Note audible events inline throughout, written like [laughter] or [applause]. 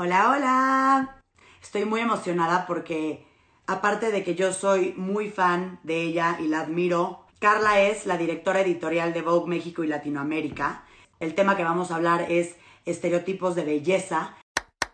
Hola, hola. Estoy muy emocionada porque aparte de que yo soy muy fan de ella y la admiro, Carla es la directora editorial de Vogue México y Latinoamérica. El tema que vamos a hablar es estereotipos de belleza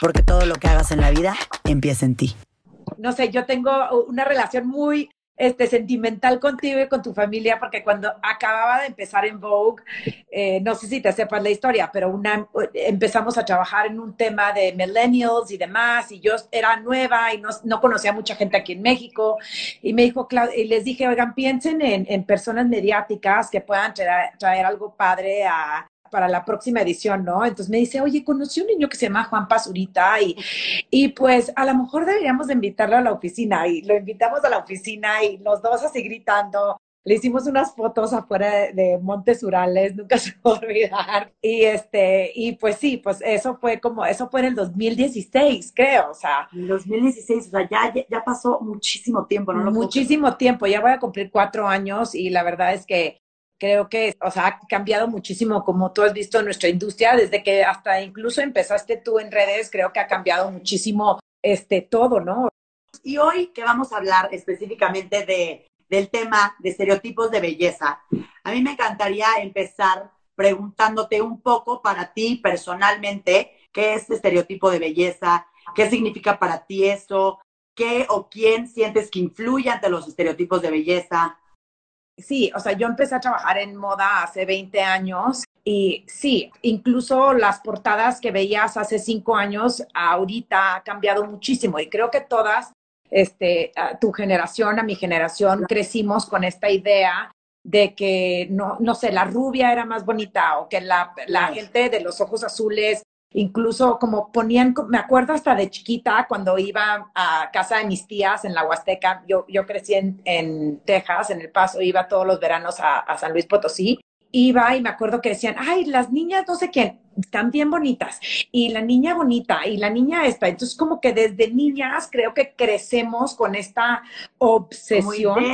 porque todo lo que hagas en la vida empieza en ti. No sé, yo tengo una relación muy este, sentimental contigo y con tu familia, porque cuando acababa de empezar en Vogue, eh, no sé si te sepas la historia, pero una, empezamos a trabajar en un tema de millennials y demás, y yo era nueva y no, no conocía mucha gente aquí en México, y me dijo, y les dije, oigan, piensen en, en personas mediáticas que puedan traer, traer algo padre a, para la próxima edición, ¿no? Entonces me dice, oye, conocí un niño que se llama Juan Pazurita y, y pues a lo mejor deberíamos de invitarlo a la oficina y lo invitamos a la oficina y los dos así gritando. Le hicimos unas fotos afuera de, Montes Urales, nunca [laughs] se va a olvidar. Y este, y pues sí, pues eso fue como, eso fue en el 2016, creo, o sea. En 2016, o sea, ya, ya pasó muchísimo tiempo, ¿no? muchísimo tiempo, ya voy a cumplir cuatro años y la verdad es que creo que, o sea, ha cambiado muchísimo, como tú has visto, nuestra industria, desde que hasta incluso empezaste tú en redes, creo que ha cambiado muchísimo este todo, ¿no? Y hoy que vamos a hablar específicamente de, del tema de estereotipos de belleza, a mí me encantaría empezar preguntándote un poco para ti personalmente, ¿qué es estereotipo de belleza? ¿Qué significa para ti eso? ¿Qué o quién sientes que influye ante los estereotipos de belleza? Sí, o sea, yo empecé a trabajar en moda hace 20 años y sí, incluso las portadas que veías hace cinco años, ahorita ha cambiado muchísimo y creo que todas, este, a tu generación, a mi generación, crecimos con esta idea de que, no, no sé, la rubia era más bonita o que la, la gente de los ojos azules Incluso como ponían, me acuerdo hasta de chiquita cuando iba a casa de mis tías en la Huasteca, yo, yo crecí en, en Texas, en El Paso, iba todos los veranos a, a, San Luis Potosí, iba y me acuerdo que decían, ay, las niñas no sé quién, están bien bonitas, y la niña bonita, y la niña esta, entonces como que desde niñas creo que crecemos con esta obsesión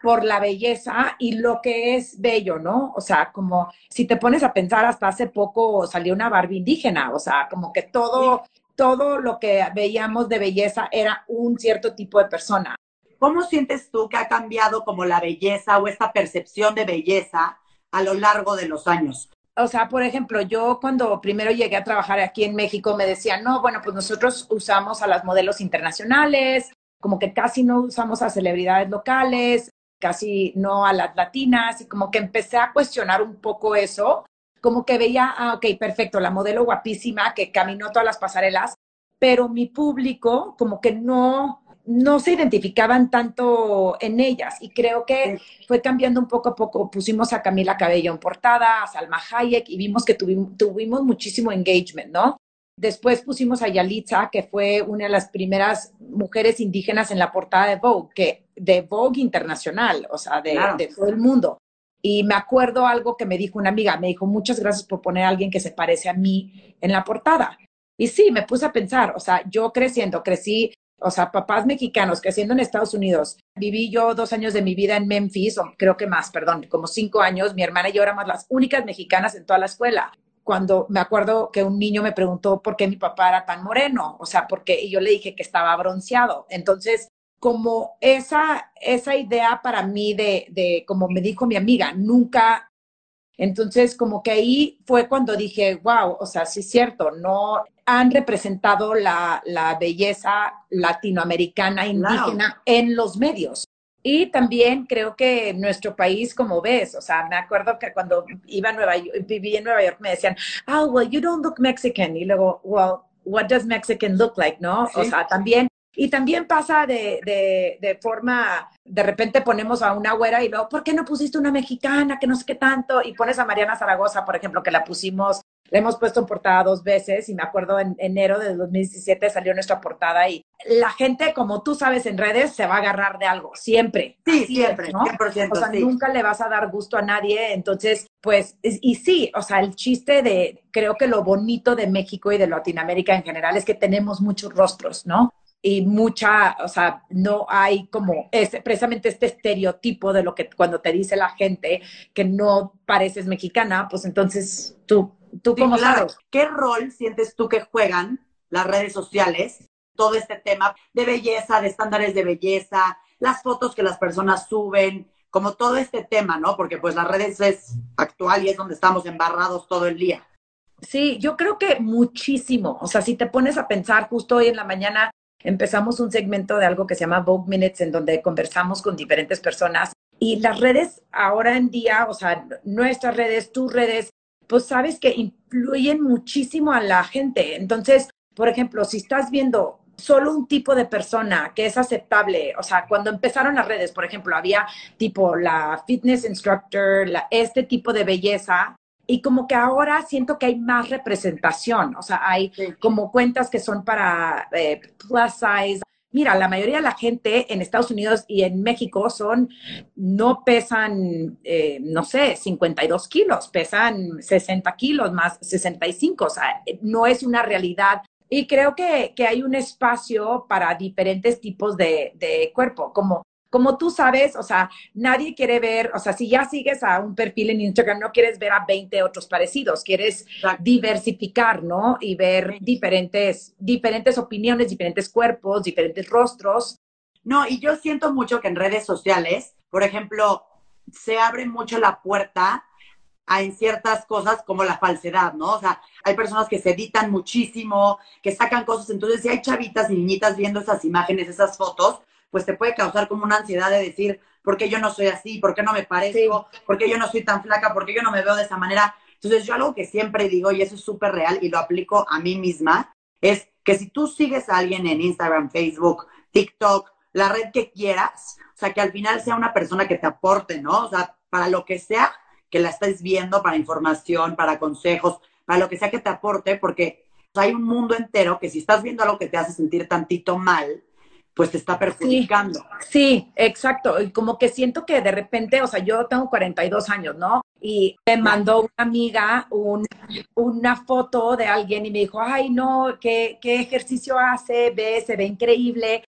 por la belleza y lo que es bello, ¿no? O sea, como si te pones a pensar, hasta hace poco salió una Barbie indígena, o sea, como que todo, todo lo que veíamos de belleza era un cierto tipo de persona. ¿Cómo sientes tú que ha cambiado como la belleza o esta percepción de belleza a lo largo de los años? O sea, por ejemplo, yo cuando primero llegué a trabajar aquí en México me decían, no, bueno, pues nosotros usamos a las modelos internacionales, como que casi no usamos a celebridades locales, casi no a las latinas y como que empecé a cuestionar un poco eso, como que veía, ah, ok, perfecto, la modelo guapísima que caminó todas las pasarelas, pero mi público como que no, no se identificaban tanto en ellas y creo que fue cambiando un poco a poco. Pusimos a Camila Cabello en portada, a Salma Hayek y vimos que tuvimos, tuvimos muchísimo engagement, ¿no? Después pusimos a Yalitza, que fue una de las primeras mujeres indígenas en la portada de Vogue, que, de Vogue Internacional, o sea, de, de, todo el mundo. Y me acuerdo algo que me dijo una amiga, me dijo, muchas gracias por poner a alguien que se parece a mí en la portada. Y sí, me puse a pensar, o sea, yo creciendo, crecí, o sea, papás mexicanos creciendo en Estados Unidos. Viví yo dos años de mi vida en Memphis, o creo que más, perdón, como cinco años. Mi hermana y yo éramos las únicas mexicanas en toda la escuela cuando me acuerdo que un niño me preguntó por qué mi papá era tan moreno, o sea, porque yo le dije que estaba bronceado. Entonces, como esa, esa idea para mí de, de, como me dijo mi amiga, nunca, entonces como que ahí fue cuando dije, wow, o sea, sí es cierto, no han representado la, la belleza latinoamericana indígena en los medios. Y también creo que nuestro país, como ves, o sea, me acuerdo que cuando iba a Nueva York, viví en Nueva York, me decían, oh, well, you don't look Mexican. Y luego, well, what does Mexican look like, no? O sea, también, y también pasa de, de, de, forma, de repente ponemos a una güera y luego, ¿por qué no pusiste una mexicana? Que no sé qué tanto. Y pones a Mariana Zaragoza, por ejemplo, que la pusimos la hemos puesto en portada dos veces y me acuerdo en enero de 2017 salió nuestra portada y la gente, como tú sabes en redes, se va a agarrar de algo, siempre. Sí, siempre, ¿no? 100%, o sea, nunca le vas a dar gusto a nadie, entonces, pues, y sí, o sea, el chiste de, creo que lo bonito de México y de Latinoamérica en general es que tenemos muchos rostros, ¿no? Y mucha, o sea, no hay como ese, precisamente este estereotipo de lo que cuando te dice la gente que no pareces mexicana, pues entonces tú, tú cómo sabes. ¿Qué rol sientes tú que juegan las redes sociales? Todo este tema de belleza, de estándares de belleza, las fotos que las personas suben, como todo este tema, ¿no? Porque pues las redes es actual y es donde estamos embarrados todo el día. Sí, yo creo que muchísimo. O sea, si te pones a pensar, justo hoy en la mañana empezamos un segmento de algo que se llama Vogue Minutes, en donde conversamos con diferentes personas. Y las redes ahora en día, o sea, nuestras redes, tus redes, pues sabes que influyen muchísimo a la gente. Entonces, por ejemplo, si estás viendo solo un tipo de persona que es aceptable, o sea, cuando empezaron las redes, por ejemplo, había tipo la fitness instructor, la, este tipo de belleza, y como que ahora siento que hay más representación, o sea, hay como cuentas que son para eh, plus size. Mira, la mayoría de la gente en Estados Unidos y en México son, no pesan, eh, no sé, 52 kilos, pesan 60 kilos más 65, o sea, no es una realidad y creo que, que, hay un espacio para diferentes tipos de, de, cuerpo, como como tú sabes, o sea, nadie quiere ver, o sea, si ya sigues a un perfil en Instagram, no quieres ver a 20 otros parecidos, quieres diversificar, ¿no? Y ver diferentes, diferentes opiniones, diferentes cuerpos, diferentes rostros. No, y yo siento mucho que en redes sociales, por ejemplo, se abre mucho la puerta a en ciertas cosas como la falsedad, ¿no? O sea, hay personas que se editan muchísimo, que sacan cosas, entonces si hay chavitas y niñitas viendo esas imágenes, esas fotos, pues te puede causar como una ansiedad de decir, ¿por qué yo no soy así? ¿Por qué no me parezco? ¿Por qué yo no soy tan flaca? ¿Por qué yo no me veo de esa manera? Entonces yo algo que siempre digo, y eso es súper real y lo aplico a mí misma, es que si tú sigues a alguien en Instagram, Facebook, TikTok, la red que quieras, o sea, que al final sea una persona que te aporte, ¿no? O sea, para lo que sea que la estés viendo, para información, para consejos, para lo que sea que te aporte, porque hay un mundo entero que si estás viendo algo que te hace sentir tantito mal, pues te está perjudicando. Sí, exacto. Y como que siento que de repente, o sea, yo tengo 42 años, ¿no? Y me mandó una amiga una foto de alguien y me dijo, ay, no, ¿qué, qué ejercicio hace? Ve, se ve increíble.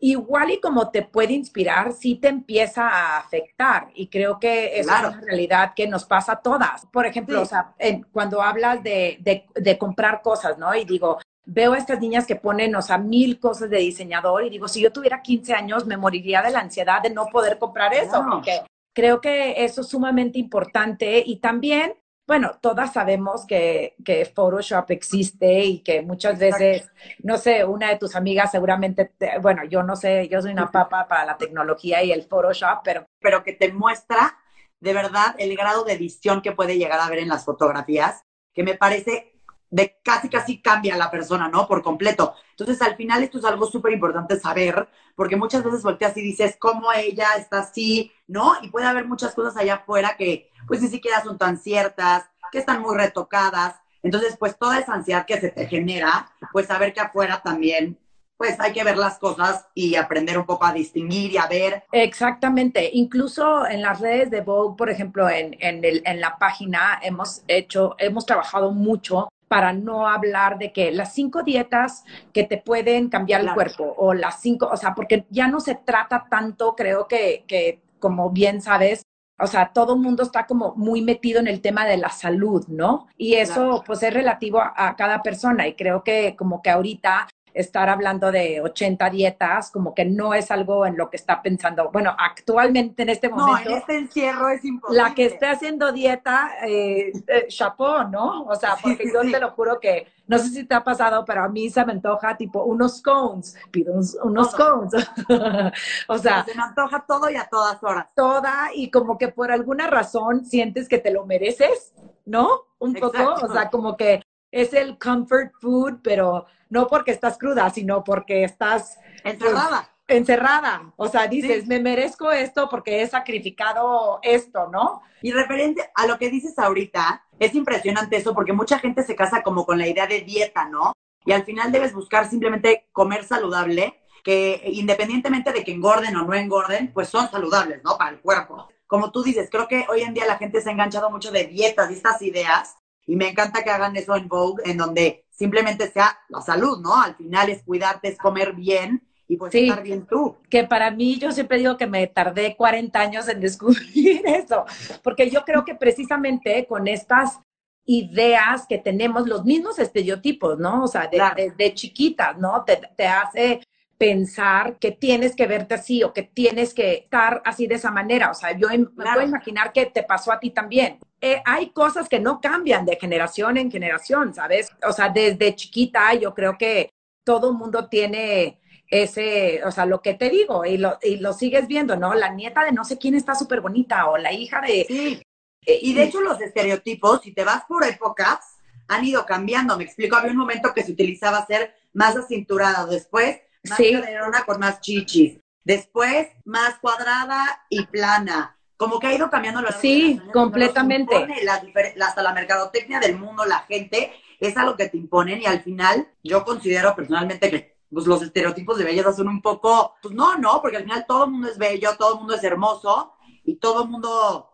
Igual y como te puede inspirar, sí te empieza a afectar. Y creo que es una realidad que nos pasa a todas. Por ejemplo, o sea, cuando hablas de, de, de comprar cosas, ¿no? Y digo, veo a estas niñas que ponen, o sea, mil cosas de diseñador y digo, si yo tuviera 15 años, me moriría de la ansiedad de no poder comprar eso, porque creo que eso es sumamente importante y también, bueno, todas sabemos que, que Photoshop existe y que muchas veces, no sé, una de tus amigas seguramente, bueno, yo no sé, yo soy una papa para la tecnología y el Photoshop, pero... Pero que te muestra de verdad el grado de edición que puede llegar a ver en las fotografías, que me parece de casi casi cambia la persona, ¿no? Por completo. Entonces, al final esto es algo súper importante saber, porque muchas veces volteas y dices, ¿cómo ella está así? ¿No? Y puede haber muchas cosas allá afuera que pues ni siquiera son tan ciertas, que están muy retocadas. Entonces, pues toda esa ansiedad que se te genera, pues saber que afuera también pues hay que ver las cosas y aprender un poco a distinguir y a ver. Exactamente. Incluso en las redes de Vogue, por ejemplo, en, en, el, en la página hemos hecho, hemos trabajado mucho para no hablar de que las cinco dietas que te pueden cambiar el cuerpo o las cinco, o sea, porque ya no se trata tanto, creo que, que como bien sabes, o sea, todo el mundo está como muy metido en el tema de la salud, ¿no? Y eso pues es relativo a, cada persona y creo que como que ahorita estar hablando de 80 dietas, como que no es algo en lo que está pensando. Bueno, actualmente en este momento. No, en este encierro es imposible. La que esté haciendo dieta, eh, eh ¿no? O sea, porque yo te lo juro que, no sé si te ha pasado, pero a mí se me antoja tipo unos cones, pido unos, cones. [laughs] o sea. Se me antoja todo y a todas horas. Toda, y como que por alguna razón sientes que te lo mereces, ¿no? Un poco, o sea, como que es el comfort food, pero no porque estás cruda, sino porque estás encerrada. encerrada. O sea, dices, me merezco esto porque he sacrificado esto, ¿no? Y referente a lo que dices ahorita, es impresionante eso porque mucha gente se casa como con la idea de dieta, ¿no? Y al final debes buscar simplemente comer saludable, que independientemente de que engorden o no engorden, pues son saludables, ¿no? Para el cuerpo. Como tú dices, creo que hoy en día la gente se ha enganchado mucho de dietas y estas ideas y me encanta que hagan eso en Vogue, en donde simplemente sea la salud, ¿no? Al final es cuidarte, es comer bien y pues estar bien tú. Que para mí yo siempre digo que me tardé 40 años en descubrir [laughs] eso, porque yo creo que precisamente con estas ideas que tenemos, los mismos estereotipos, ¿no? O sea, de, chiquitas, ¿no? Te, te, hace pensar que tienes que verte así o que tienes que estar así de esa manera. O sea, yo me puedo imaginar que te pasó a ti también. Eh, hay cosas que no cambian de generación en generación, ¿sabes? O sea, desde chiquita yo creo que todo el mundo tiene ese, o sea, lo que te digo, y lo, y lo sigues viendo, ¿no? La nieta de no sé quién está súper bonita, o la hija de... Sí. Eh, y de hecho los estereotipos, si te vas por épocas, han ido cambiando. Me explico, había un momento que se utilizaba ser más acinturada, después más sí. con más chichis. Después, más cuadrada y plana. Como que ha ido cambiando la Sí, completamente. La, hasta la mercadotecnia del mundo, la gente, es a lo que te imponen y al final yo considero personalmente que pues, los estereotipos de belleza son un poco, pues no, no, porque al final todo el mundo es bello, todo el mundo es hermoso y todo el mundo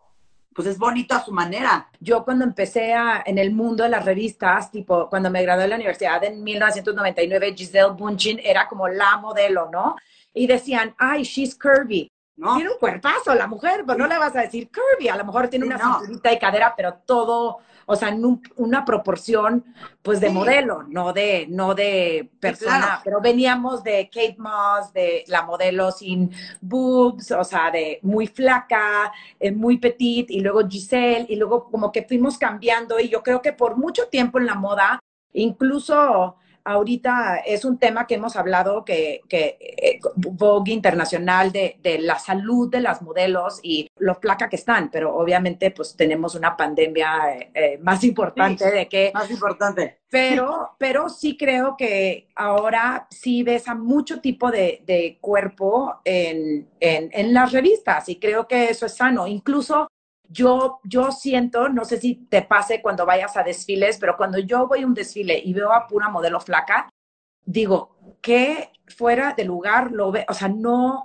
pues es bonito a su manera. Yo cuando empecé a, en el mundo de las revistas, tipo cuando me gradué de la universidad en 1999, Giselle Bundchen era como la modelo, ¿no? Y decían, ay, she's curvy. ¿No? Tiene un cuerpazo la mujer, pero no le vas a decir curvy, a lo mejor tiene una cinturita y cadera, pero todo o sea, en una proporción, pues, de modelo, no de, no de persona, pero veníamos de Kate Moss, de la modelo sin boobs, o sea, de muy flaca, eh, muy petit, y luego Giselle, y luego como que fuimos cambiando, y yo creo que por mucho tiempo en la moda, incluso ahorita es un tema que hemos hablado que, que eh, Vogue Internacional de, de, la salud de las modelos y lo flaca que están, pero obviamente pues tenemos una pandemia eh, eh, más importante de que... Más importante. Pero, pero sí creo que ahora sí ves a mucho tipo de, de cuerpo en, en, en las revistas y creo que eso es sano. Incluso yo, yo siento, no sé si te pase cuando vayas a desfiles, pero cuando yo voy a un desfile y veo a pura modelo flaca, digo, que fuera de lugar lo ve, o sea, no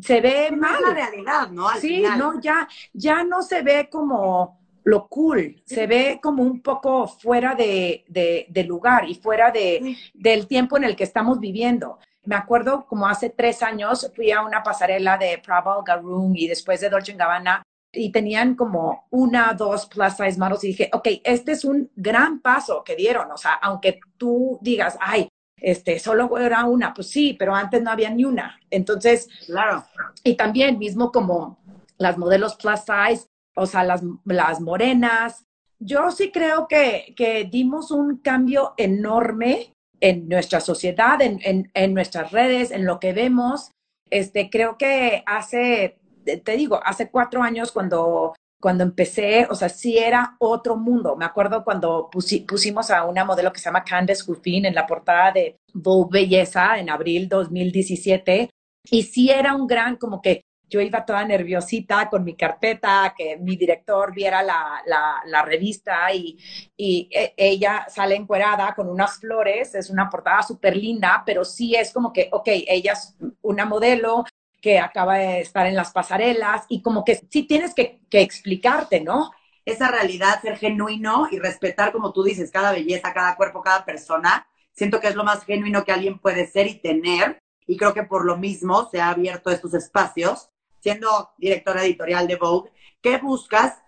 se ve mal. la realidad, ¿no? sí, no, ya, ya no se ve como lo cool, se ve como un poco fuera de, de, lugar y fuera de, del tiempo en el que estamos viviendo. Me acuerdo como hace tres años fui a una pasarela de Prabal Garoon y después de Dolce Gabbana y tenían como una, dos plus size models y dije, ok, este es un gran paso que dieron, o sea, aunque tú digas, ay, este, solo era una, pues sí, pero antes no había ni una. Entonces, claro. Y también mismo como las modelos plus size, o sea, las, las morenas. Yo sí creo que, que dimos un cambio enorme en nuestra sociedad, en, en, en nuestras redes, en lo que vemos. Este, creo que hace te digo, hace cuatro años cuando, cuando empecé, o sea, sí era otro mundo. Me acuerdo cuando pusimos a una modelo que se llama Candace Ruffin en la portada de Vogue Belleza en abril 2017. Y sí era un gran, como que yo iba toda nerviosita con mi carpeta, que mi director viera la, la, revista y, y e, ella sale encuerada con unas flores, es una portada súper linda, pero sí es como que, ok, ella es una modelo, que acaba de estar en las pasarelas y como que sí tienes que, explicarte, ¿no? Esa realidad, ser genuino y respetar, como tú dices, cada belleza, cada cuerpo, cada persona. Siento que es lo más genuino que alguien puede ser y tener. Y creo que por lo mismo se ha abierto estos espacios. Siendo directora editorial de Vogue, ¿qué buscas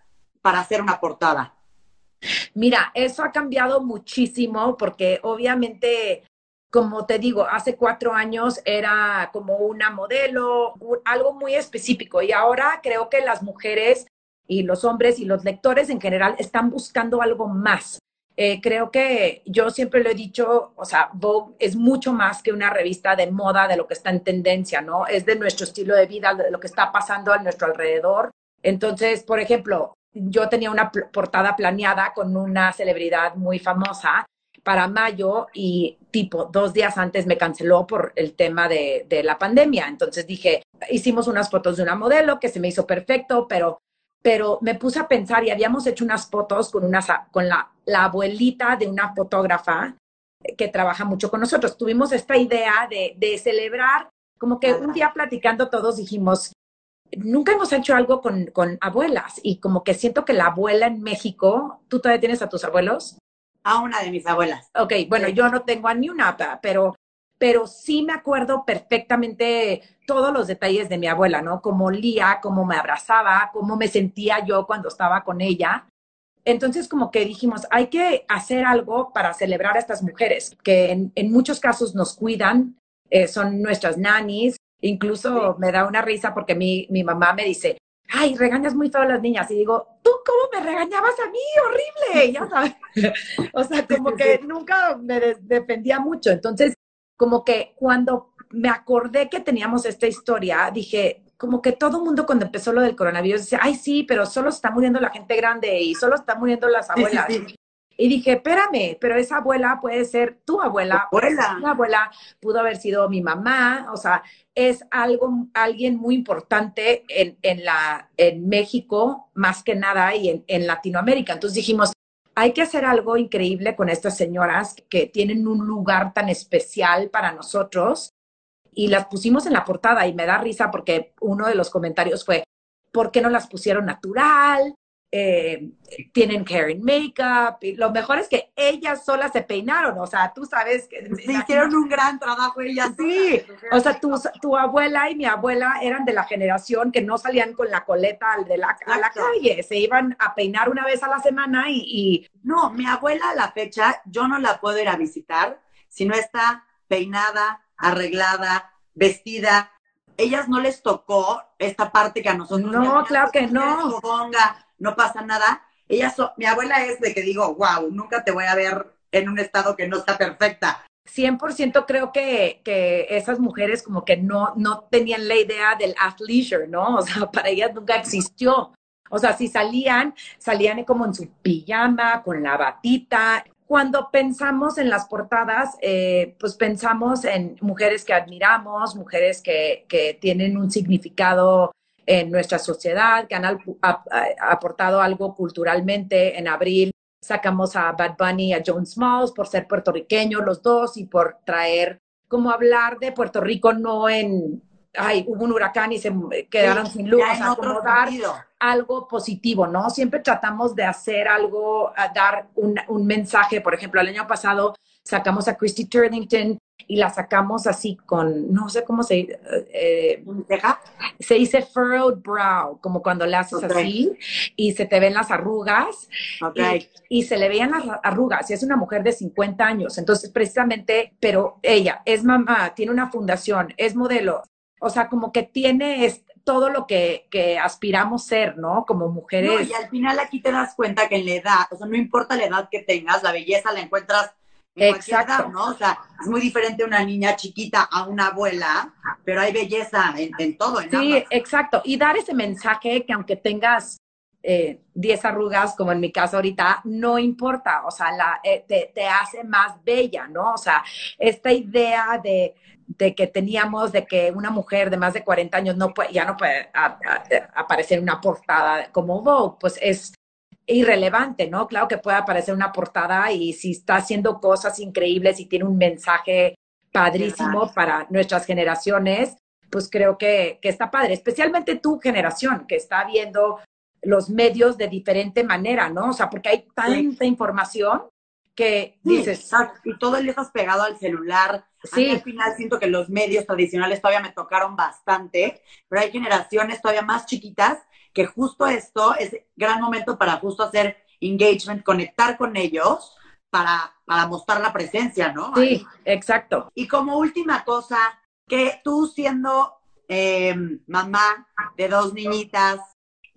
para hacer una portada? Mira, eso ha cambiado muchísimo porque obviamente como te digo, hace cuatro años era como una modelo, algo muy específico y ahora creo que las mujeres y los hombres y los lectores en general están buscando algo más. Eh, creo que yo siempre lo he dicho, o sea, Vogue es mucho más que una revista de moda, de lo que está en tendencia, ¿no? Es de nuestro estilo de vida, de lo que está pasando a nuestro alrededor. Entonces, por ejemplo, yo tenía una portada planeada con una celebridad muy famosa para mayo y tipo dos días antes me canceló por el tema de, la pandemia. Entonces dije, hicimos unas fotos de una modelo que se me hizo perfecto, pero, pero me puse a pensar y habíamos hecho unas fotos con, una, con la, la abuelita de una fotógrafa que trabaja mucho con nosotros. Tuvimos esta idea de, de celebrar, como que un día platicando todos dijimos, nunca hemos hecho algo con, con, abuelas y como que siento que la abuela en México, ¿tú todavía tienes a tus abuelos? A una de mis abuelas. Ok, bueno, yo no tengo a ni una, pero, pero sí me acuerdo perfectamente todos los detalles de mi abuela, ¿no? Cómo lía, cómo me abrazaba, cómo me sentía yo cuando estaba con ella. Entonces, como que dijimos, hay que hacer algo para celebrar a estas mujeres, que en, en muchos casos nos cuidan, eh, son nuestras nannies. Incluso me da una risa porque mi, mi mamá me dice, ay, regañas muy feo a las niñas. Y digo, ¿tú cómo me regañabas a mí? Horrible, ya sabes. [laughs] o sea, como que nunca me defendía mucho. Entonces, como que cuando me acordé que teníamos esta historia, dije, como que todo el mundo cuando empezó lo del coronavirus dice, ay, sí, pero solo está muriendo la gente grande y solo están muriendo las abuelas. Y dije, espérame, pero esa abuela puede ser tu abuela. Abuela. Mi abuela pudo haber sido mi mamá. O sea, es algo, alguien muy importante en, en, la, en México, más que nada, y en, en Latinoamérica. Entonces dijimos, hay que hacer algo increíble con estas señoras que tienen un lugar tan especial para nosotros. Y las pusimos en la portada y me da risa porque uno de los comentarios fue, ¿por qué no las pusieron natural? Eh, tienen care and makeup. Y lo mejor es que ellas solas se peinaron, o sea, tú sabes que... Sí, hicieron un gran trabajo ellas. Sí, o sea, tu, tu, abuela y mi abuela eran de la generación que no salían con la coleta de la, a la calle, se iban a peinar una vez a la semana y, y... No, mi abuela a la fecha yo no la puedo ir a visitar si no está peinada, arreglada, vestida. Ellas no les tocó esta parte que a nosotros. No, claro que no. Ponga, no pasa nada. Ella, so, mi abuela es de que digo, wow, nunca te voy a ver en un estado que no está perfecta. 100% creo que, que esas mujeres como que no, no tenían la idea del athleisure, ¿no? O sea, [laughs] para ellas nunca existió. O sea, si salían, salían como en su pijama, con la batita. Cuando pensamos en las portadas, eh, pues pensamos en mujeres que admiramos, mujeres que, que tienen un significado en nuestra sociedad, que han aportado algo culturalmente. En abril sacamos a Bad Bunny y a Jones Smalls por ser puertorriqueños los dos y por traer como hablar de Puerto Rico no en, ay, hubo un huracán y se quedaron sin luz, o dar algo positivo, ¿no? Siempre tratamos de hacer algo, dar un, un mensaje. Por ejemplo, el año pasado sacamos a Christy Turlington y la sacamos así con, no sé cómo se eh, se dice furrowed brow, como cuando le haces así y se te ven las arrugas y, se le veían las arrugas y es una mujer de 50 años, entonces precisamente, pero ella es mamá, tiene una fundación, es modelo, o sea, como que tiene todo lo que, que aspiramos ser, ¿no? Como mujeres. y al final aquí te das cuenta que en la edad, o sea, no importa la edad que tengas, la belleza la encuentras Exacto. ¿no? O sea, es muy diferente una niña chiquita a una abuela, pero hay belleza en, todo. sí, exacto. Y dar ese mensaje que aunque tengas 10 eh, arrugas, como en mi caso ahorita, no importa, o sea, la, eh, te, te, hace más bella, ¿no? O sea, esta idea de, de, que teníamos de que una mujer de más de 40 años no puede, ya no puede aparecer en una portada como Vogue, pues es irrelevante, ¿no? Claro que puede aparecer una portada y si está haciendo cosas increíbles y tiene un mensaje padrísimo para nuestras generaciones, pues creo que, que, está padre, especialmente tu generación que está viendo los medios de diferente manera, ¿no? O sea, porque hay tanta información que dices... y todo el día estás pegado al celular. Sí. al final siento que los medios tradicionales todavía me tocaron bastante, pero hay generaciones todavía más chiquitas que justo esto es gran momento para justo hacer engagement, conectar con ellos para, para mostrar la presencia, ¿no? Sí, exacto. Y como última cosa, que tú siendo eh, mamá de dos niñitas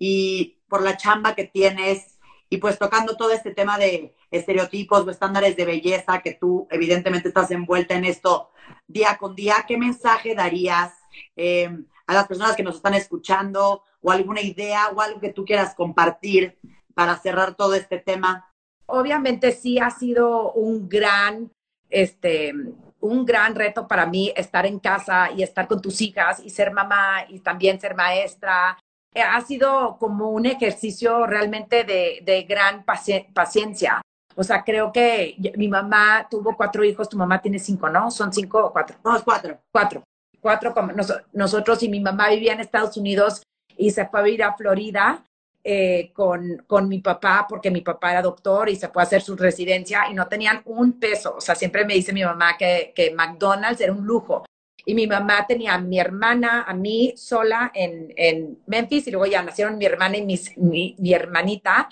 y por la chamba que tienes y pues tocando todo este tema de estereotipos o estándares de belleza que tú evidentemente estás envuelta en esto día con día, ¿qué mensaje darías eh, a las personas que nos están escuchando o alguna idea o algo que tú quieras compartir para cerrar todo este tema? obviamente sí ha sido un gran, este, un gran reto para mí estar en casa y estar con tus hijas y ser mamá y también ser maestra. Ha sido como un ejercicio realmente de, de gran paciencia. O sea, creo que mi mamá tuvo cuatro hijos, tu mamá tiene cinco, ¿no? ¿Son cinco o cuatro? No, cuatro. Cuatro. Cuatro, como nosotros y mi mamá vivía en Estados Unidos y se fue a vivir a Florida eh, con, con mi papá, porque mi papá era doctor y se fue a hacer su residencia y no tenían un peso. O sea, siempre me dice mi mamá que, que McDonald's era un lujo. Y mi mamá tenía a mi hermana, a mí sola en, en Memphis y luego ya nacieron mi hermana y mi, mi hermanita.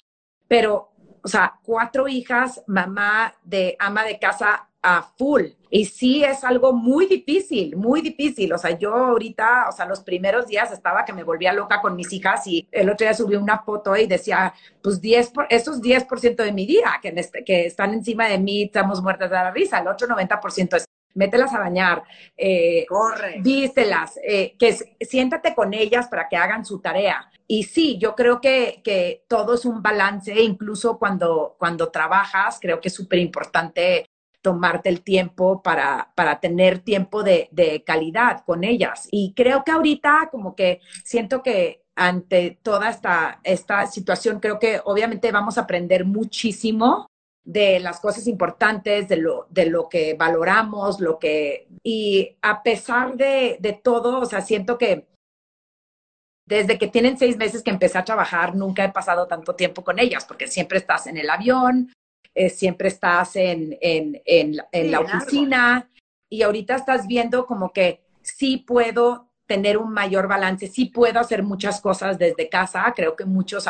Pero o sea, cuatro hijas, mamá de ama de casa a full. Y sí es algo muy difícil, muy difícil. O sea, yo ahorita, o sea, los primeros días estaba que me volvía loca con mis hijas y el otro día subí una foto y decía, pues 10 por, esos 10% de mi día que, este, que están encima de mí, estamos muertas de la risa. El otro 90% es mételas a bañar, eh, Corre. díselas, eh, que siéntate con ellas para que hagan su tarea. Y sí, yo creo que, que todo es un balance, incluso cuando, cuando trabajas, creo que es súper importante tomarte el tiempo para, para tener tiempo de, de, calidad con ellas. Y creo que ahorita como que siento que ante toda esta, esta situación, creo que obviamente vamos a aprender muchísimo de las cosas importantes, de lo, de lo que valoramos, lo que... Y a pesar de, de todo, o sea, siento que desde que tienen seis meses que empecé a trabajar, nunca he pasado tanto tiempo con ellas, porque siempre estás en el avión, eh, siempre estás en, en, en, en la oficina y ahorita estás viendo como que sí puedo tener un mayor balance, sí puedo hacer muchas cosas desde casa, creo que muchos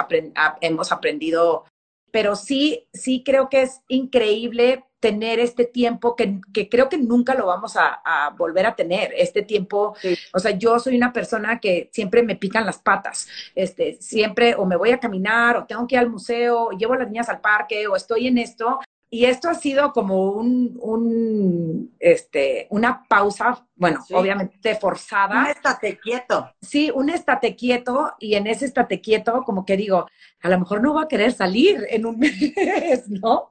hemos aprendido pero sí, sí creo que es increíble tener este tiempo que, que creo que nunca lo vamos a, a volver a tener. Este tiempo, o sea, yo soy una persona que siempre me pican las patas. Este, siempre o me voy a caminar o tengo que ir al museo, o llevo a las niñas al parque o estoy en esto. Y esto ha sido como un, un este, una pausa, bueno, obviamente forzada. Un estate quieto. Sí, un estate quieto y en ese estate quieto como que digo, a lo mejor no va a querer salir en un [laughs] mes, ¿no?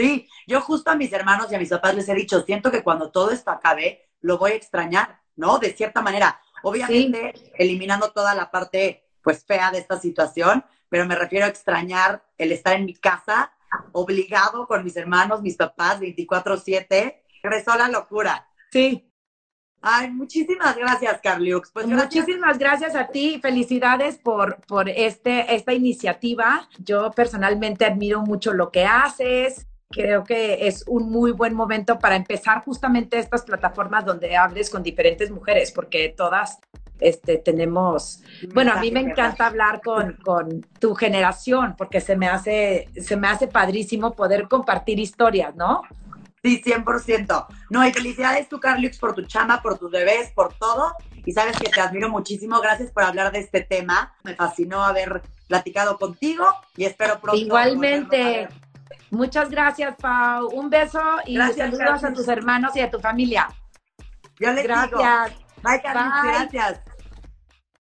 Sí, yo justo a mis hermanos y a mis papás les he dicho, siento que cuando todo esto acabe, lo voy a extrañar, ¿no? De cierta manera. Obviamente, eliminando toda la parte, pues, fea de esta situación, pero me refiero a extrañar el estar en mi casa, obligado con mis hermanos, mis papás, 24-7. Regresó la locura. Sí, Ay, muchísimas gracias, Carliux. Pues Muchísimas gracias a ti. Felicidades por, por este, esta iniciativa. Yo personalmente admiro mucho lo que haces. Creo que es un muy buen momento para empezar justamente estas plataformas donde hables con diferentes mujeres, porque todas este, tenemos, bueno, a mí me encanta hablar con, [laughs] con, tu generación, porque se me hace, se me hace padrísimo poder compartir historias, ¿no? Sí, 100%. No, y felicidades tú, Carlux, por tu chama, por tus bebés, por todo. Y sabes que te admiro muchísimo. Gracias por hablar de este tema. Me fascinó haber platicado contigo y espero pronto. Igualmente. Muchas gracias, Pau. Un beso y saludos a tus hermanos y a tu familia. Yo les gracias. Digo. Bye. Gracias.